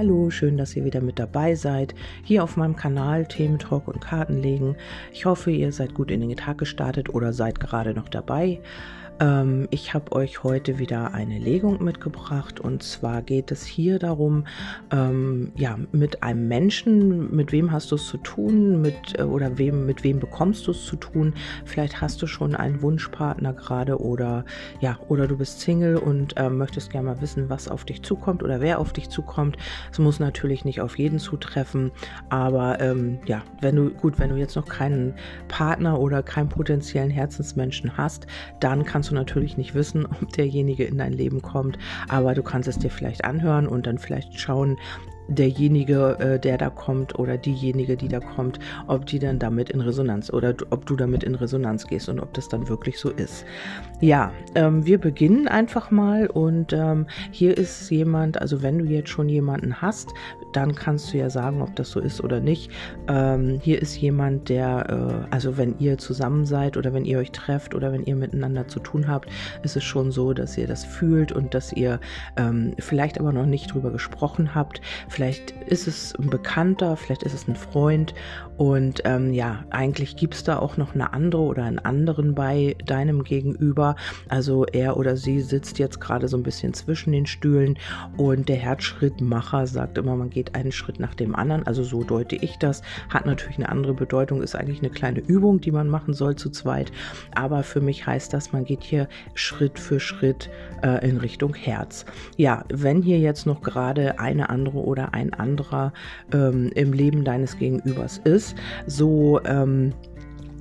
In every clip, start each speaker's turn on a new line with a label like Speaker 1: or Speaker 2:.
Speaker 1: Hallo, schön, dass ihr wieder mit dabei seid. Hier auf meinem Kanal Themen, Talk und Karten legen. Ich hoffe, ihr seid gut in den Tag gestartet oder seid gerade noch dabei. Ähm, ich habe euch heute wieder eine Legung mitgebracht und zwar geht es hier darum, ähm, ja, mit einem Menschen, mit wem hast du es zu tun, mit äh, oder wem, mit wem bekommst du es zu tun? Vielleicht hast du schon einen Wunschpartner gerade oder ja, oder du bist Single und äh, möchtest gerne mal wissen, was auf dich zukommt oder wer auf dich zukommt. Es muss natürlich nicht auf jeden zutreffen, aber ähm, ja, wenn du gut, wenn du jetzt noch keinen Partner oder keinen potenziellen Herzensmenschen hast, dann kannst du natürlich nicht wissen, ob derjenige in dein Leben kommt, aber du kannst es dir vielleicht anhören und dann vielleicht schauen, derjenige, äh, der da kommt oder diejenige, die da kommt, ob die dann damit in Resonanz oder ob du damit in Resonanz gehst und ob das dann wirklich so ist. Ja, ähm, wir beginnen einfach mal und ähm, hier ist jemand, also wenn du jetzt schon jemanden hast, dann kannst du ja sagen, ob das so ist oder nicht. Ähm, hier ist jemand, der, äh, also wenn ihr zusammen seid oder wenn ihr euch trefft oder wenn ihr miteinander zu tun habt, ist es schon so, dass ihr das fühlt und dass ihr ähm, vielleicht aber noch nicht drüber gesprochen habt. Vielleicht ist es ein Bekannter, vielleicht ist es ein Freund und ähm, ja, eigentlich gibt es da auch noch eine andere oder einen anderen bei deinem Gegenüber. Also er oder sie sitzt jetzt gerade so ein bisschen zwischen den Stühlen und der Herzschrittmacher sagt immer, man geht einen Schritt nach dem anderen. Also so deute ich das. Hat natürlich eine andere Bedeutung, ist eigentlich eine kleine Übung, die man machen soll zu zweit. Aber für mich heißt das, man geht hier Schritt für Schritt äh, in Richtung Herz. Ja, wenn hier jetzt noch gerade eine andere oder ein anderer ähm, im Leben deines Gegenübers ist. So ähm,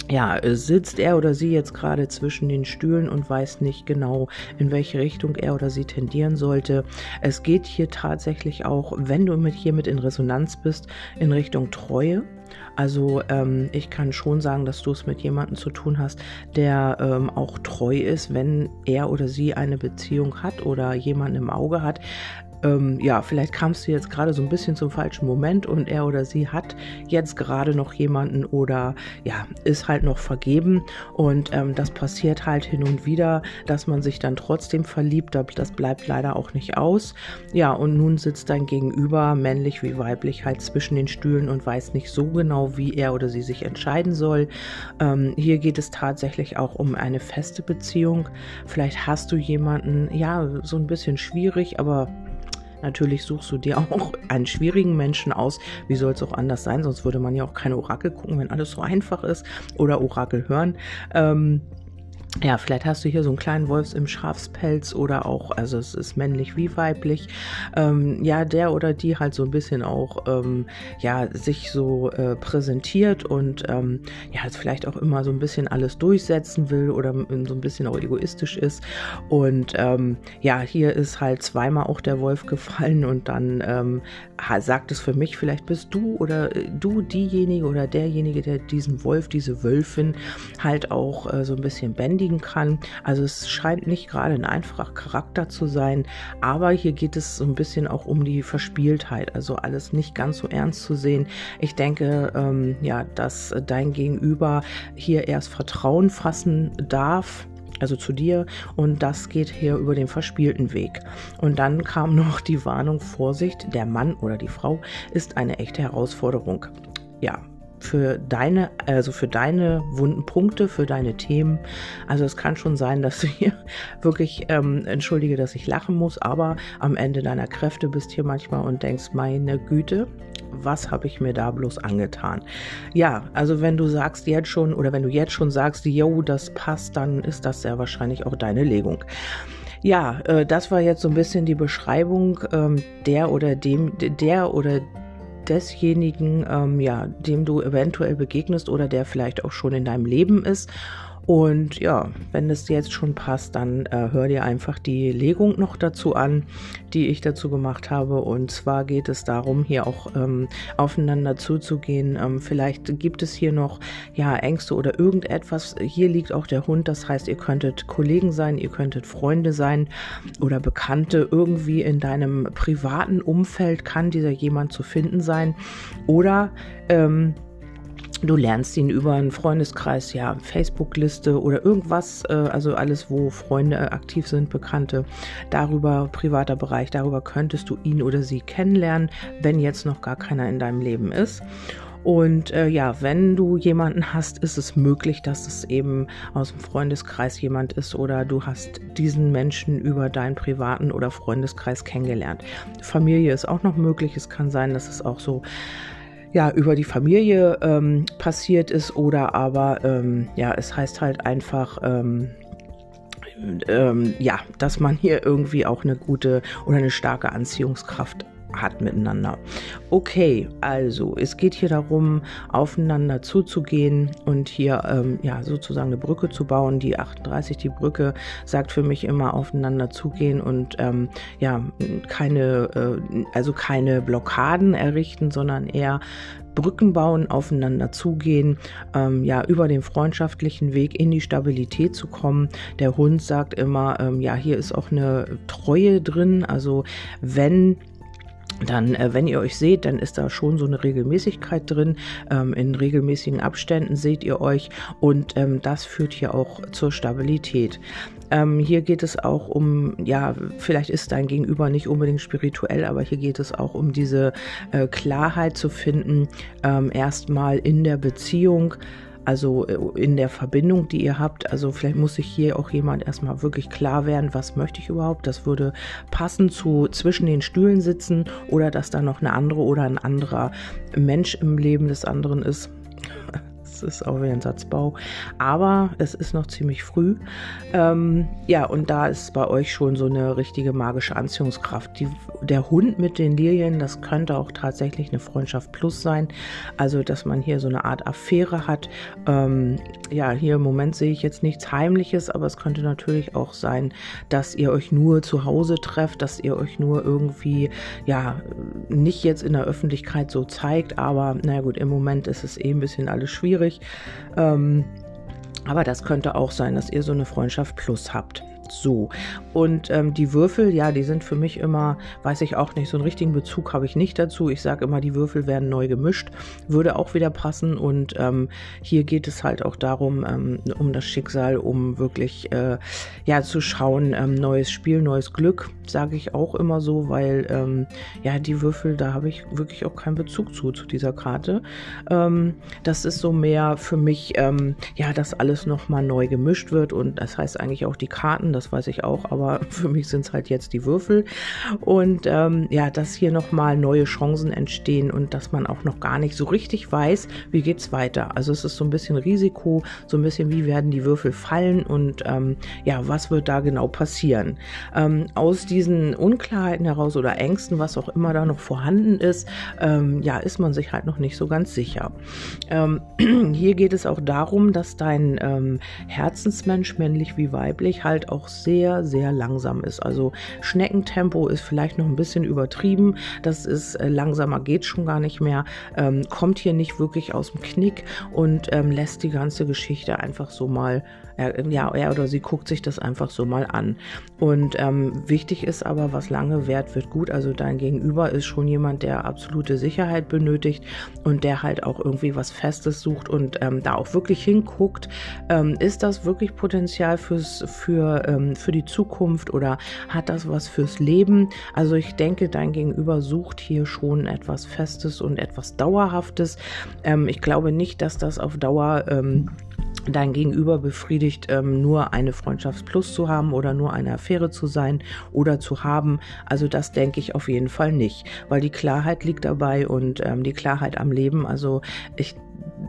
Speaker 1: ja, sitzt er oder sie jetzt gerade zwischen den Stühlen und weiß nicht genau, in welche Richtung er oder sie tendieren sollte. Es geht hier tatsächlich auch, wenn du mit hier mit in Resonanz bist, in Richtung Treue. Also ähm, ich kann schon sagen, dass du es mit jemandem zu tun hast, der ähm, auch treu ist, wenn er oder sie eine Beziehung hat oder jemanden im Auge hat ähm, ja, vielleicht kamst du jetzt gerade so ein bisschen zum falschen Moment und er oder sie hat jetzt gerade noch jemanden oder ja, ist halt noch vergeben und ähm, das passiert halt hin und wieder, dass man sich dann trotzdem verliebt, das bleibt leider auch nicht aus. Ja, und nun sitzt dein Gegenüber, männlich wie weiblich, halt zwischen den Stühlen und weiß nicht so genau, wie er oder sie sich entscheiden soll. Ähm, hier geht es tatsächlich auch um eine feste Beziehung. Vielleicht hast du jemanden, ja, so ein bisschen schwierig, aber Natürlich suchst du dir auch einen schwierigen Menschen aus. Wie soll es auch anders sein? Sonst würde man ja auch keine Orakel gucken, wenn alles so einfach ist. Oder Orakel hören. Ähm, ja, vielleicht hast du hier so einen kleinen Wolfs im Schafspelz oder auch, also es ist männlich wie weiblich, ähm, ja, der oder die halt so ein bisschen auch, ähm, ja, sich so äh, präsentiert und ähm, ja, vielleicht auch immer so ein bisschen alles durchsetzen will oder so ein bisschen auch egoistisch ist. Und ähm, ja, hier ist halt zweimal auch der Wolf gefallen und dann ähm, sagt es für mich, vielleicht bist du oder äh, du diejenige oder derjenige, der diesen Wolf, diese Wölfin halt auch äh, so ein bisschen bändigen bändigen kann. Also es scheint nicht gerade ein einfacher Charakter zu sein, aber hier geht es so ein bisschen auch um die Verspieltheit, also alles nicht ganz so ernst zu sehen. Ich denke, ähm, ja, dass dein Gegenüber hier erst Vertrauen fassen darf also zu dir, und das geht hier über den verspielten Weg. Und dann kam noch die Warnung, Vorsicht, der Mann oder die Frau ist eine echte Herausforderung. Ja, für deine, also für deine wunden Punkte, für deine Themen. Also es kann schon sein, dass du hier wirklich, ähm, entschuldige, dass ich lachen muss, aber am Ende deiner Kräfte bist hier manchmal und denkst, meine Güte, was habe ich mir da bloß angetan? Ja, also wenn du sagst jetzt schon oder wenn du jetzt schon sagst, yo, das passt, dann ist das sehr wahrscheinlich auch deine Legung. Ja, äh, das war jetzt so ein bisschen die Beschreibung ähm, der oder dem, der oder desjenigen, ähm, ja, dem du eventuell begegnest oder der vielleicht auch schon in deinem Leben ist und ja, wenn es jetzt schon passt, dann äh, hör dir einfach die Legung noch dazu an, die ich dazu gemacht habe. Und zwar geht es darum, hier auch ähm, aufeinander zuzugehen. Ähm, vielleicht gibt es hier noch ja Ängste oder irgendetwas. Hier liegt auch der Hund. Das heißt, ihr könntet Kollegen sein, ihr könntet Freunde sein oder Bekannte. Irgendwie in deinem privaten Umfeld kann dieser jemand zu finden sein. Oder ähm, Du lernst ihn über einen Freundeskreis, ja, Facebook-Liste oder irgendwas, äh, also alles, wo Freunde aktiv sind, Bekannte, darüber, privater Bereich, darüber könntest du ihn oder sie kennenlernen, wenn jetzt noch gar keiner in deinem Leben ist. Und äh, ja, wenn du jemanden hast, ist es möglich, dass es eben aus dem Freundeskreis jemand ist oder du hast diesen Menschen über deinen privaten oder Freundeskreis kennengelernt. Familie ist auch noch möglich. Es kann sein, dass es auch so ja, über die Familie ähm, passiert ist oder aber, ähm, ja, es heißt halt einfach, ähm, ähm, ja, dass man hier irgendwie auch eine gute oder eine starke Anziehungskraft hat miteinander. Okay, also es geht hier darum, aufeinander zuzugehen und hier ähm, ja sozusagen eine Brücke zu bauen. Die 38, die Brücke, sagt für mich immer aufeinander zugehen und ähm, ja keine, äh, also keine Blockaden errichten, sondern eher Brücken bauen, aufeinander zugehen, ähm, ja, über den freundschaftlichen Weg in die Stabilität zu kommen. Der Hund sagt immer, ähm, ja, hier ist auch eine Treue drin. Also wenn dann, äh, wenn ihr euch seht, dann ist da schon so eine Regelmäßigkeit drin. Ähm, in regelmäßigen Abständen seht ihr euch und ähm, das führt hier auch zur Stabilität. Ähm, hier geht es auch um, ja, vielleicht ist dein Gegenüber nicht unbedingt spirituell, aber hier geht es auch um diese äh, Klarheit zu finden, ähm, erstmal in der Beziehung also äh, in der Verbindung, die ihr habt. Also vielleicht muss sich hier auch jemand erstmal wirklich klar werden, was möchte ich überhaupt. Das würde passen zu zwischen den Stühlen sitzen oder dass da noch eine andere oder ein anderer Mensch im Leben des anderen ist ist auch wieder ein Satzbau. Aber es ist noch ziemlich früh. Ähm, ja, und da ist bei euch schon so eine richtige magische Anziehungskraft. Die, der Hund mit den Lilien, das könnte auch tatsächlich eine Freundschaft plus sein. Also, dass man hier so eine Art Affäre hat. Ähm, ja, hier im Moment sehe ich jetzt nichts Heimliches, aber es könnte natürlich auch sein, dass ihr euch nur zu Hause trefft, dass ihr euch nur irgendwie, ja, nicht jetzt in der Öffentlichkeit so zeigt. Aber naja gut, im Moment ist es eh ein bisschen alles schwierig schwierig. Ähm, aber das könnte auch sein, dass ihr so eine Freundschaft plus habt. So. Und ähm, die Würfel, ja, die sind für mich immer, weiß ich auch nicht, so einen richtigen Bezug habe ich nicht dazu. Ich sage immer, die Würfel werden neu gemischt, würde auch wieder passen. Und ähm, hier geht es halt auch darum, ähm, um das Schicksal, um wirklich äh, ja zu schauen, ähm, neues Spiel, neues Glück, sage ich auch immer so, weil ähm, ja, die Würfel, da habe ich wirklich auch keinen Bezug zu, zu dieser Karte. Ähm, das ist so mehr für mich, ja, dass alles nochmal neu gemischt wird und das heißt eigentlich auch die Karten, das weiß ich auch, aber für mich sind es halt jetzt die Würfel. Und ähm, ja, dass hier nochmal neue Chancen entstehen und dass man auch noch gar nicht so richtig weiß, wie geht es weiter. Also es ist so ein bisschen Risiko, so ein bisschen, wie werden die Würfel fallen und ähm, ja, was wird da genau passieren. Ähm, aus diesen Unklarheiten heraus oder Ängsten, was auch immer da noch vorhanden ist, ähm, ja, ist man sich halt noch nicht so ganz sicher. Ähm, hier geht es auch darum, dass dein ähm, Herzensmensch, männlich wie weiblich, halt auch sehr, sehr langsam ist. Also Schneckentempo ist vielleicht noch ein bisschen übertrieben. Das ist äh, langsamer geht schon gar nicht mehr. Ähm, kommt hier nicht wirklich aus dem Knick und ähm, lässt die ganze Geschichte einfach so mal er, ja, er oder sie guckt sich das einfach so mal an. Und ähm, wichtig ist aber, was lange währt, wird gut. Also dein Gegenüber ist schon jemand, der absolute Sicherheit benötigt und der halt auch irgendwie was Festes sucht und ähm, da auch wirklich hinguckt. Ähm, ist das wirklich Potenzial fürs, für, ähm, für die Zukunft oder hat das was fürs Leben? Also ich denke, dein Gegenüber sucht hier schon etwas Festes und etwas Dauerhaftes. Ähm, ich glaube nicht, dass das auf Dauer ähm, dein Gegenüber befriedigt, ähm, nur eine Freundschaftsplus zu haben oder nur eine Affäre zu sein oder zu haben. Also das denke ich auf jeden Fall nicht, weil die Klarheit liegt dabei und ähm, die Klarheit am Leben. Also ich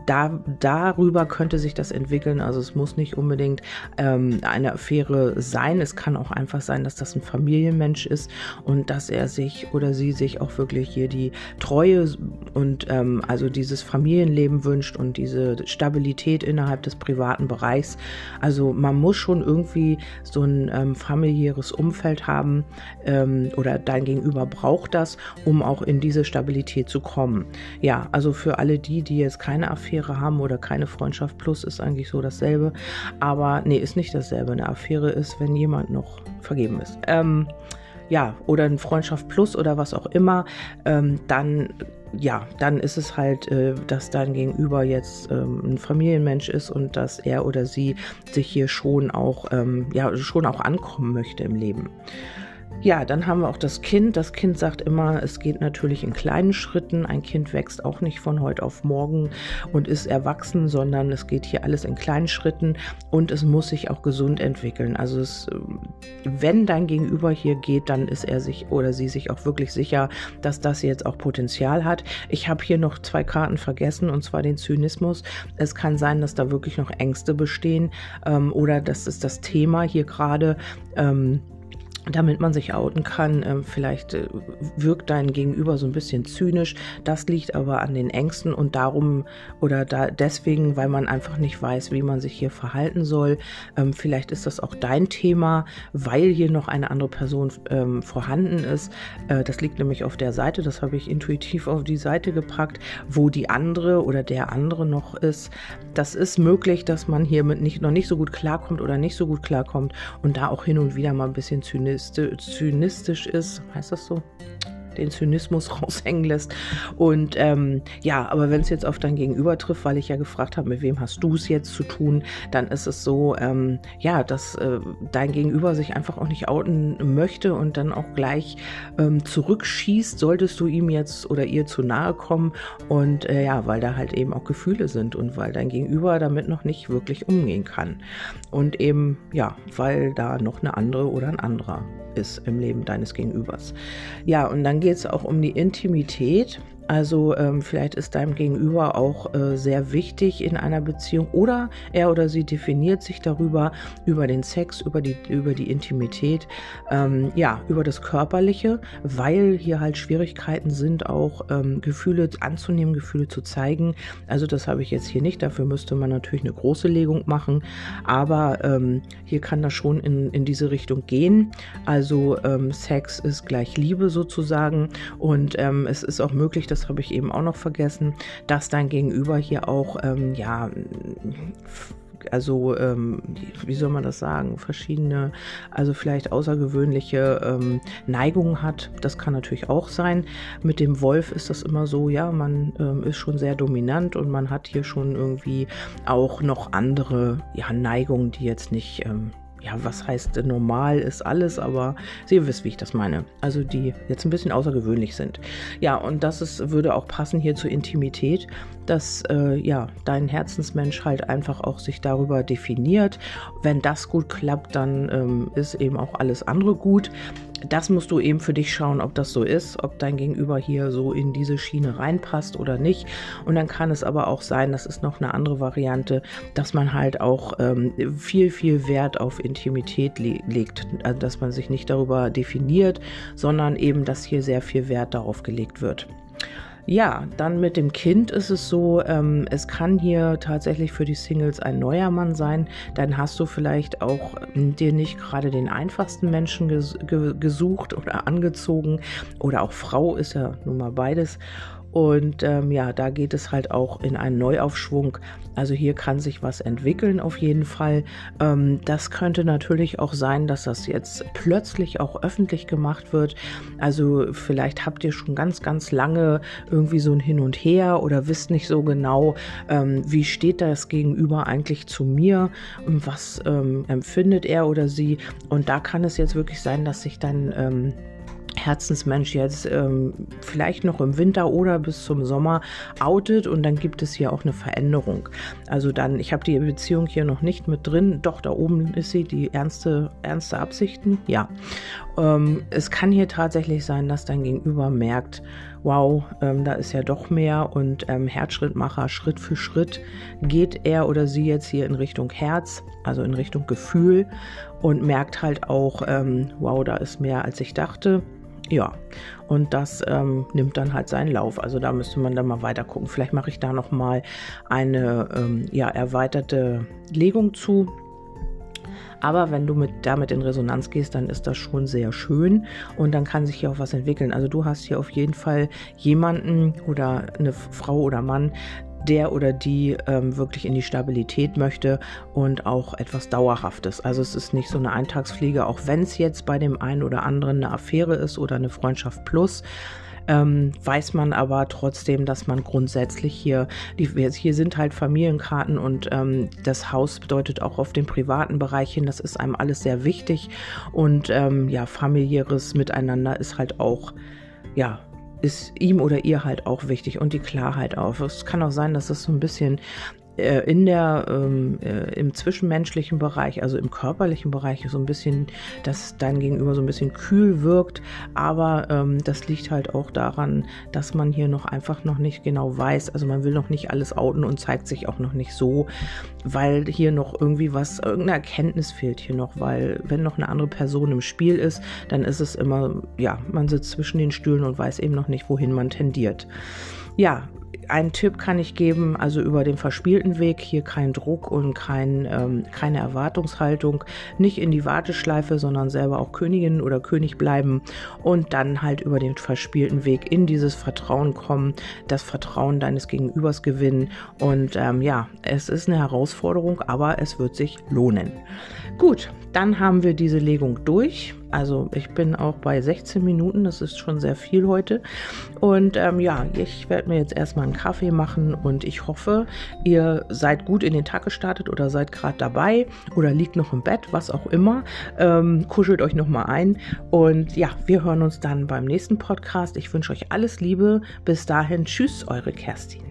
Speaker 1: da, darüber könnte sich das entwickeln. Also es muss nicht unbedingt ähm, eine Affäre sein. Es kann auch einfach sein, dass das ein Familienmensch ist und dass er sich oder sie sich auch wirklich hier die Treue und ähm, also dieses Familienleben wünscht und diese Stabilität innerhalb des privaten Bereichs. Also man muss schon irgendwie so ein ähm, familiäres Umfeld haben ähm, oder dein Gegenüber braucht das, um auch in diese Stabilität zu kommen. Ja, also für alle die, die jetzt keine Affäre Affäre haben oder keine Freundschaft plus ist eigentlich so dasselbe. Aber nee, ist nicht dasselbe. Eine Affäre ist, wenn jemand noch vergeben ist. Ähm, ja, oder ein Freundschaft Plus oder was auch immer, ähm, dann ja, dann ist es halt, äh, dass dein Gegenüber jetzt ähm, ein Familienmensch ist und dass er oder sie sich hier schon auch, ähm, ja, schon auch ankommen möchte im Leben. Ja, dann haben wir auch das Kind. Das Kind sagt immer, es geht natürlich in kleinen Schritten. Ein Kind wächst auch nicht von heute auf morgen und ist erwachsen, sondern es geht hier alles in kleinen Schritten und es muss sich auch gesund entwickeln. Also es, wenn dein Gegenüber hier geht, dann ist er sich oder sie sich auch wirklich sicher, dass das jetzt auch Potenzial hat. Ich habe hier noch zwei Karten vergessen und zwar den Zynismus. Es kann sein, dass da wirklich noch Ängste bestehen ähm, oder das ist das Thema hier gerade. Ähm, damit man sich outen kann. Ähm, vielleicht äh, wirkt dein Gegenüber so ein bisschen zynisch. Das liegt aber an den Ängsten und darum oder da deswegen, weil man einfach nicht weiß, wie man sich hier verhalten soll. Ähm, vielleicht ist das auch dein Thema, weil hier noch eine andere Person ähm, vorhanden ist. Äh, das liegt nämlich auf der Seite, das habe ich intuitiv auf die Seite gepackt, wo die andere oder der andere noch ist. Das ist möglich, dass man hier mit nicht, noch nicht so gut klarkommt oder nicht so gut klarkommt und da auch hin und wieder mal ein bisschen zynisch zynistisch ist, heißt das so? Den Zynismus raushängen lässt. Und ähm, ja, aber wenn es jetzt auf dein Gegenüber trifft, weil ich ja gefragt habe, mit wem hast du es jetzt zu tun, dann ist es so, ähm, ja, dass äh, dein Gegenüber sich einfach auch nicht outen möchte und dann auch gleich ähm, zurückschießt, solltest du ihm jetzt oder ihr zu nahe kommen. Und äh, ja, weil da halt eben auch Gefühle sind und weil dein Gegenüber damit noch nicht wirklich umgehen kann. Und eben, ja, weil da noch eine andere oder ein anderer ist im Leben deines Gegenübers. Ja, und dann geht es auch um die Intimität. Also ähm, vielleicht ist deinem Gegenüber auch äh, sehr wichtig in einer Beziehung oder er oder sie definiert sich darüber, über den Sex, über die, über die Intimität, ähm, ja, über das Körperliche, weil hier halt Schwierigkeiten sind, auch ähm, Gefühle anzunehmen, Gefühle zu zeigen. Also das habe ich jetzt hier nicht, dafür müsste man natürlich eine große Legung machen, aber ähm, hier kann das schon in, in diese Richtung gehen. Also ähm, Sex ist gleich Liebe sozusagen und ähm, es ist auch möglich, das habe ich eben auch noch vergessen, dass dein Gegenüber hier auch, ähm, ja, also ähm, wie soll man das sagen, verschiedene, also vielleicht außergewöhnliche ähm, Neigungen hat. Das kann natürlich auch sein. Mit dem Wolf ist das immer so, ja, man ähm, ist schon sehr dominant und man hat hier schon irgendwie auch noch andere ja, Neigungen, die jetzt nicht ähm, ja, was heißt normal ist alles, aber Sie wissen, wie ich das meine. Also die jetzt ein bisschen außergewöhnlich sind. Ja, und das ist, würde auch passen hier zur Intimität, dass äh, ja dein Herzensmensch halt einfach auch sich darüber definiert. Wenn das gut klappt, dann ähm, ist eben auch alles andere gut das musst du eben für dich schauen, ob das so ist, ob dein Gegenüber hier so in diese Schiene reinpasst oder nicht. Und dann kann es aber auch sein, das ist noch eine andere Variante, dass man halt auch ähm, viel, viel Wert auf Intimität le legt. Also, dass man sich nicht darüber definiert, sondern eben, dass hier sehr viel Wert darauf gelegt wird. Ja, dann mit dem Kind ist es so, ähm, es kann hier tatsächlich für die Singles ein neuer Mann sein. Dann hast du vielleicht auch ähm, dir nicht gerade den einfachsten Menschen ges ge gesucht oder angezogen. Oder auch Frau ist ja nun mal beides. Und ähm, ja, da geht es halt auch in einen Neuaufschwung. Also hier kann sich was entwickeln auf jeden Fall. Ähm, das könnte natürlich auch sein, dass das jetzt plötzlich auch öffentlich gemacht wird. Also vielleicht habt ihr schon ganz, ganz lange irgendwie so ein Hin und Her oder wisst nicht so genau, ähm, wie steht das gegenüber eigentlich zu mir und was ähm, empfindet er oder sie. Und da kann es jetzt wirklich sein, dass sich dann ähm, Herzensmensch jetzt ähm, vielleicht noch im Winter oder bis zum Sommer outet und dann gibt es hier auch eine Veränderung. Also dann, ich habe die Beziehung hier noch nicht mit drin, doch da oben ist sie, die ernste, ernste Absichten, ja. Ähm, es kann hier tatsächlich sein, dass dein Gegenüber merkt, wow, ähm, da ist ja doch mehr und ähm, Herzschrittmacher, Schritt für Schritt geht er oder sie jetzt hier in Richtung Herz, also in Richtung Gefühl und merkt halt auch, ähm, wow, da ist mehr als ich dachte. Ja, und das ähm, nimmt dann halt seinen Lauf. Also da müsste man dann mal weiter gucken. Vielleicht mache ich da noch mal eine ähm, ja, erweiterte Legung zu. Aber wenn du mit, damit in Resonanz gehst, dann ist das schon sehr schön und dann kann sich hier auch was entwickeln. Also du hast hier auf jeden Fall jemanden oder eine Frau oder Mann, der oder die ähm, wirklich in die Stabilität möchte und auch etwas Dauerhaftes. Also es ist nicht so eine Eintagsfliege, auch wenn es jetzt bei dem einen oder anderen eine Affäre ist oder eine Freundschaft plus ähm, weiß man aber trotzdem, dass man grundsätzlich hier, die, hier sind halt Familienkarten und ähm, das Haus bedeutet auch auf den privaten Bereich hin, das ist einem alles sehr wichtig und ähm, ja, familiäres Miteinander ist halt auch, ja, ist ihm oder ihr halt auch wichtig und die Klarheit auch. Es kann auch sein, dass es so ein bisschen in der, ähm, äh, im zwischenmenschlichen Bereich, also im körperlichen Bereich, so ein bisschen, dass dein Gegenüber so ein bisschen kühl wirkt. Aber ähm, das liegt halt auch daran, dass man hier noch einfach noch nicht genau weiß. Also man will noch nicht alles outen und zeigt sich auch noch nicht so, weil hier noch irgendwie was, irgendeine Erkenntnis fehlt hier noch, weil wenn noch eine andere Person im Spiel ist, dann ist es immer, ja, man sitzt zwischen den Stühlen und weiß eben noch nicht, wohin man tendiert. Ja, einen Tipp kann ich geben, also über den verspielten Weg, hier kein Druck und kein, ähm, keine Erwartungshaltung, nicht in die Warteschleife, sondern selber auch Königin oder König bleiben und dann halt über den verspielten Weg in dieses Vertrauen kommen, das Vertrauen deines Gegenübers gewinnen und ähm, ja, es ist eine Herausforderung, aber es wird sich lohnen. Gut, dann haben wir diese Legung durch. Also ich bin auch bei 16 Minuten, das ist schon sehr viel heute. Und ähm, ja, ich werde mir jetzt erstmal einen Kaffee machen und ich hoffe, ihr seid gut in den Tag gestartet oder seid gerade dabei oder liegt noch im Bett, was auch immer. Ähm, kuschelt euch nochmal ein. Und ja, wir hören uns dann beim nächsten Podcast. Ich wünsche euch alles Liebe. Bis dahin, tschüss, eure Kerstin.